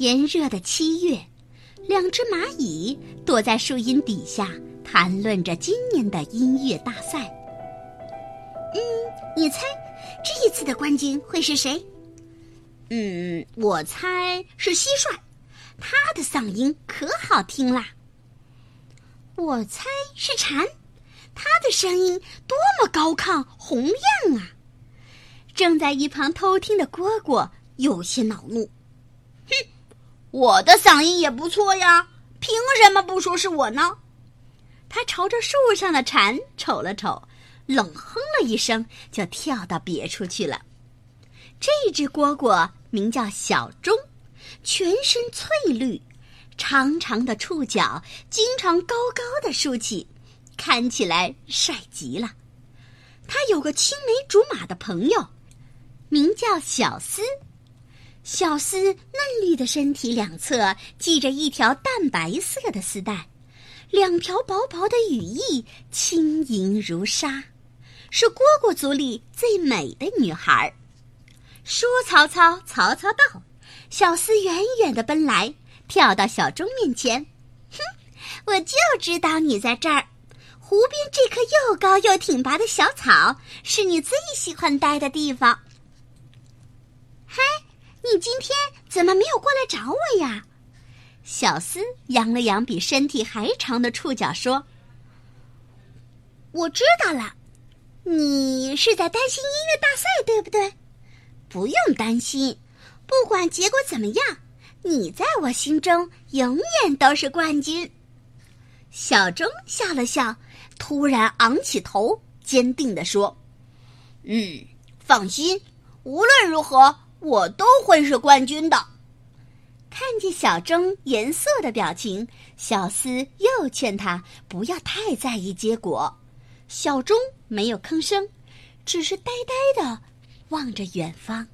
炎热的七月，两只蚂蚁躲在树荫底下，谈论着今年的音乐大赛。嗯，你猜这一次的冠军会是谁？嗯，我猜是蟋蟀，它的嗓音可好听啦。我猜是蝉，它的声音多么高亢洪亮啊！正在一旁偷听的蝈蝈有些恼怒。我的嗓音也不错呀，凭什么不说是我呢？他朝着树上的蝉瞅了瞅，冷哼了一声，就跳到别处去了。这只蝈蝈名叫小钟，全身翠绿，长长的触角经常高高的竖起，看起来帅极了。它有个青梅竹马的朋友，名叫小思。小丝嫩绿的身体两侧系着一条淡白色的丝带，两条薄薄的羽翼轻盈如纱，是蝈蝈族里最美的女孩。说曹操，曹操到，小丝远远的奔来，跳到小钟面前，哼，我就知道你在这儿。湖边这棵又高又挺拔的小草，是你最喜欢待的地方。嗨。你今天怎么没有过来找我呀？小斯扬了扬比身体还长的触角，说：“我知道了，你是在担心音乐大赛，对不对？不用担心，不管结果怎么样，你在我心中永远都是冠军。”小钟笑了笑，突然昂起头，坚定地说：“嗯，放心，无论如何。”我都会是冠军的。看见小钟严肃的表情，小思又劝他不要太在意结果。小钟没有吭声，只是呆呆的望着远方。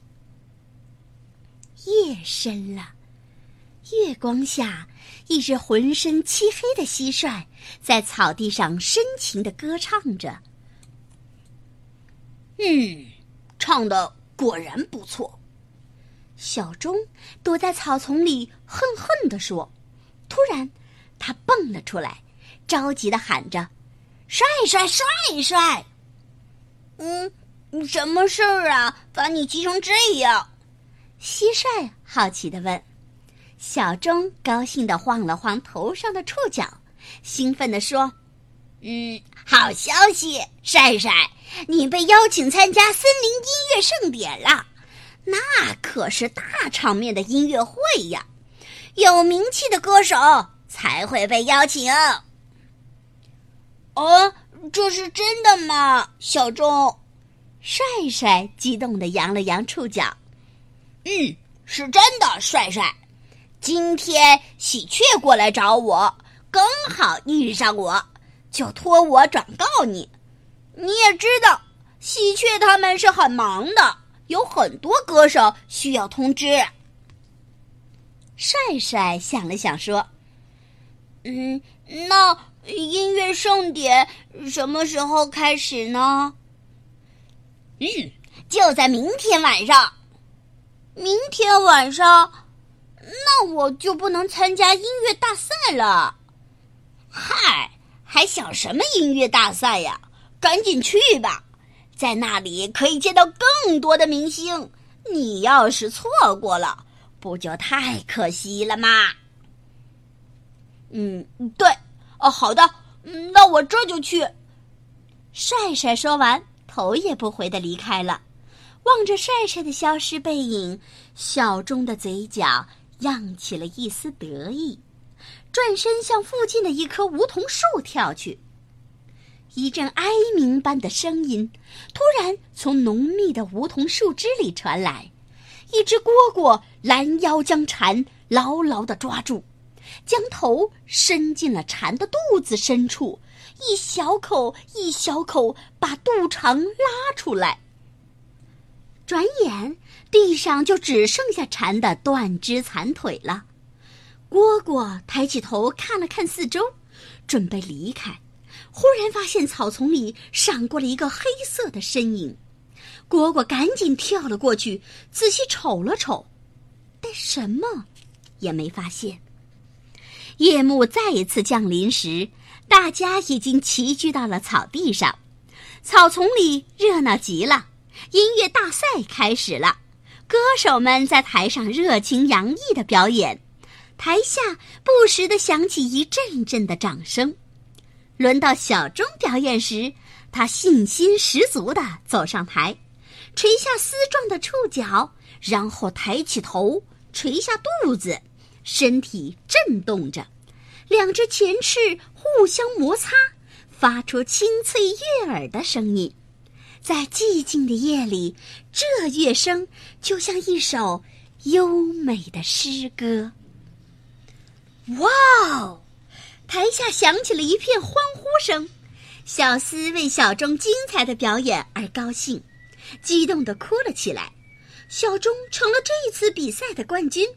夜深了，月光下，一只浑身漆黑的蟋蟀在草地上深情的歌唱着。嗯，唱的果然不错。小钟躲在草丛里，恨恨地说：“突然，他蹦了出来，着急的喊着：‘帅帅帅帅！’嗯，什么事儿啊？把你急成这样？”蟋蟀好奇的问。小钟高兴的晃了晃头上的触角，兴奋地说：“嗯，好消息，帅帅，你被邀请参加森林音乐盛典了。”那可是大场面的音乐会呀，有名气的歌手才会被邀请。哦，这是真的吗，小钟？帅帅激动的扬了扬触角。嗯，是真的，帅帅。今天喜鹊过来找我，刚好遇上我，就托我转告你。你也知道，喜鹊他们是很忙的。有很多歌手需要通知。帅帅想了想说：“嗯，那音乐盛典什么时候开始呢？”“嗯，就在明天晚上。”“明天晚上，那我就不能参加音乐大赛了。”“嗨，还想什么音乐大赛呀？赶紧去吧！”在那里可以见到更多的明星，你要是错过了，不就太可惜了吗？嗯，对，哦，好的，嗯那我这就去。帅帅说完，头也不回的离开了。望着帅帅的消失背影，小钟的嘴角漾起了一丝得意，转身向附近的一棵梧桐树跳去。一阵哀鸣般的声音突然从浓密的梧桐树枝里传来，一只蝈蝈拦腰将蝉牢牢地抓住，将头伸进了蝉的肚子深处，一小口一小口把肚肠拉出来。转眼地上就只剩下蝉的断肢残腿了。蝈蝈抬起头看了看四周，准备离开。忽然发现草丛里闪过了一个黑色的身影，蝈蝈赶紧跳了过去，仔细瞅了瞅，但什么也没发现。夜幕再一次降临时，大家已经齐聚到了草地上，草丛里热闹极了。音乐大赛开始了，歌手们在台上热情洋溢的表演，台下不时的响起一阵阵的掌声。轮到小钟表演时，他信心十足的走上台，垂下丝状的触角，然后抬起头，垂下肚子。身体震动着，两只前翅互相摩擦，发出清脆悦耳的声音。在寂静的夜里，这乐声就像一首优美的诗歌。哇哦！台下响起了一片欢呼声，小思为小钟精彩的表演而高兴，激动地哭了起来。小钟成了这一次比赛的冠军。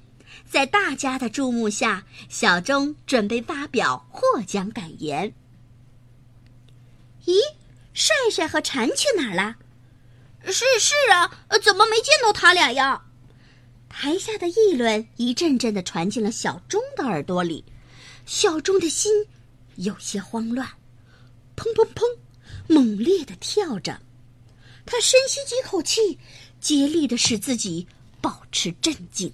在大家的注目下，小钟准备发表获奖感言。咦，帅帅和蝉去哪儿了？是是啊，怎么没见到他俩呀？台下的议论一阵阵的传进了小钟的耳朵里，小钟的心有些慌乱，砰砰砰，猛烈的跳着。他深吸几口气，竭力的使自己保持镇静。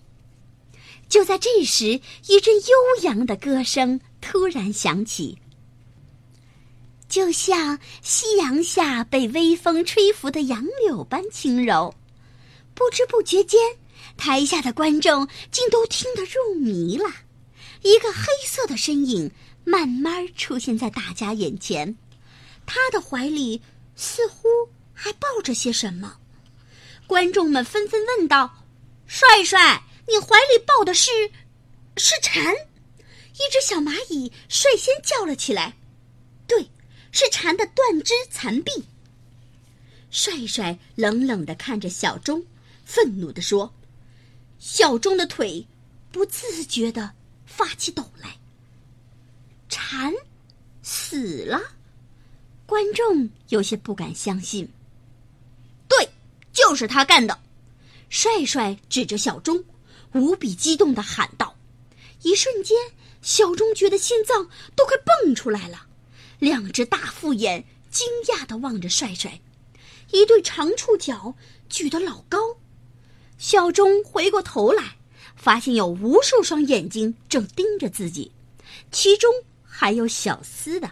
就在这时，一阵悠扬的歌声突然响起，就像夕阳下被微风吹拂的杨柳般轻柔。不知不觉间，台下的观众竟都听得入迷了。一个黑色的身影慢慢出现在大家眼前，他的怀里似乎还抱着些什么。观众们纷纷问道：“帅帅！”你怀里抱的是，是蝉。一只小蚂蚁率先叫了起来：“对，是蝉的断肢残臂。”帅帅冷冷的看着小钟，愤怒的说：“小钟的腿不自觉的发起抖来。蝉死了？”观众有些不敢相信。对，就是他干的。帅帅指着小钟。无比激动的喊道：“一瞬间，小钟觉得心脏都快蹦出来了，两只大复眼惊讶的望着帅帅，一对长触角举得老高。小钟回过头来，发现有无数双眼睛正盯着自己，其中还有小厮的。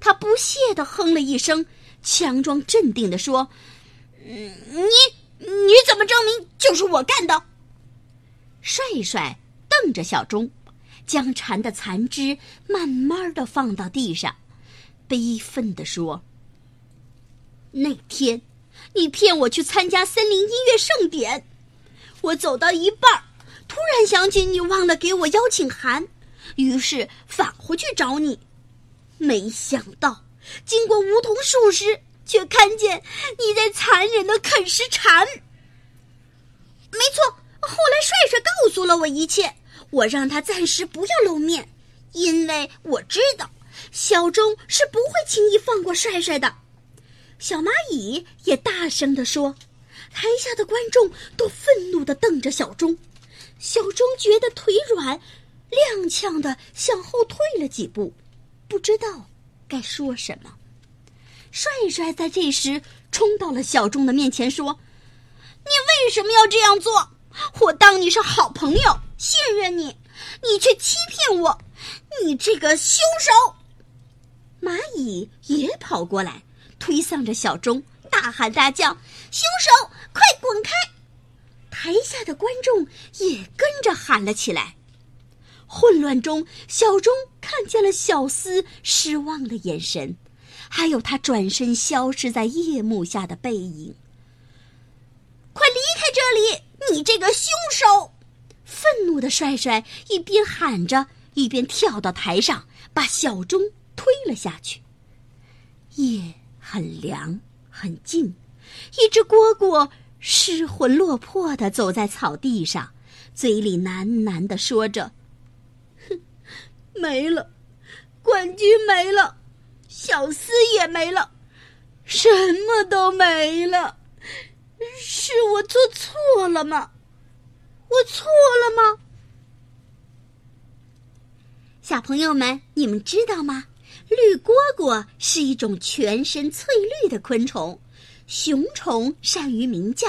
他不屑的哼了一声，强装镇定的说：‘，你你怎么证明就是我干的？’”帅帅瞪着小钟，将蝉的残肢慢慢的放到地上，悲愤地说：“那天，你骗我去参加森林音乐盛典，我走到一半，突然想起你忘了给我邀请函，于是返回去找你。没想到，经过梧桐树时，却看见你在残忍的啃食蝉。没错。”后来，帅帅告诉了我一切。我让他暂时不要露面，因为我知道小钟是不会轻易放过帅帅的。小蚂蚁也大声地说。台下的观众都愤怒地瞪着小钟。小钟觉得腿软，踉跄的向后退了几步，不知道该说什么。帅帅在这时冲到了小钟的面前，说：“你为什么要这样做？”我当你是好朋友，信任你，你却欺骗我，你这个凶手！蚂蚁也跑过来，推搡着小钟，大喊大叫：“凶手，快滚开！”台下的观众也跟着喊了起来。混乱中，小钟看见了小厮失望的眼神，还有他转身消失在夜幕下的背影。快离开这里！你这个凶手！愤怒的帅帅一边喊着，一边跳到台上，把小钟推了下去。夜很凉，很静。一只蝈蝈失魂落魄的走在草地上，嘴里喃喃的说着：“哼，没了，冠军没了，小厮也没了，什么都没了。”是我做错了吗？我错了吗？小朋友们，你们知道吗？绿蝈蝈是一种全身翠绿的昆虫，雄虫善于鸣叫，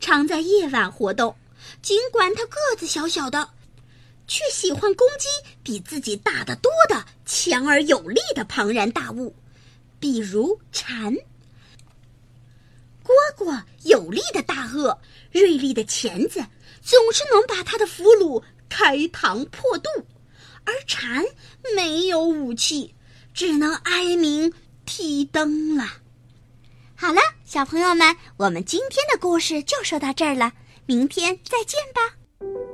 常在夜晚活动。尽管它个子小小的，却喜欢攻击比自己大得多的强而有力的庞然大物，比如蝉。蝈蝈有力的大颚，锐利的钳子，总是能把它的俘虏开膛破肚。而蝉没有武器，只能哀鸣提灯了。好了，小朋友们，我们今天的故事就说到这儿了，明天再见吧。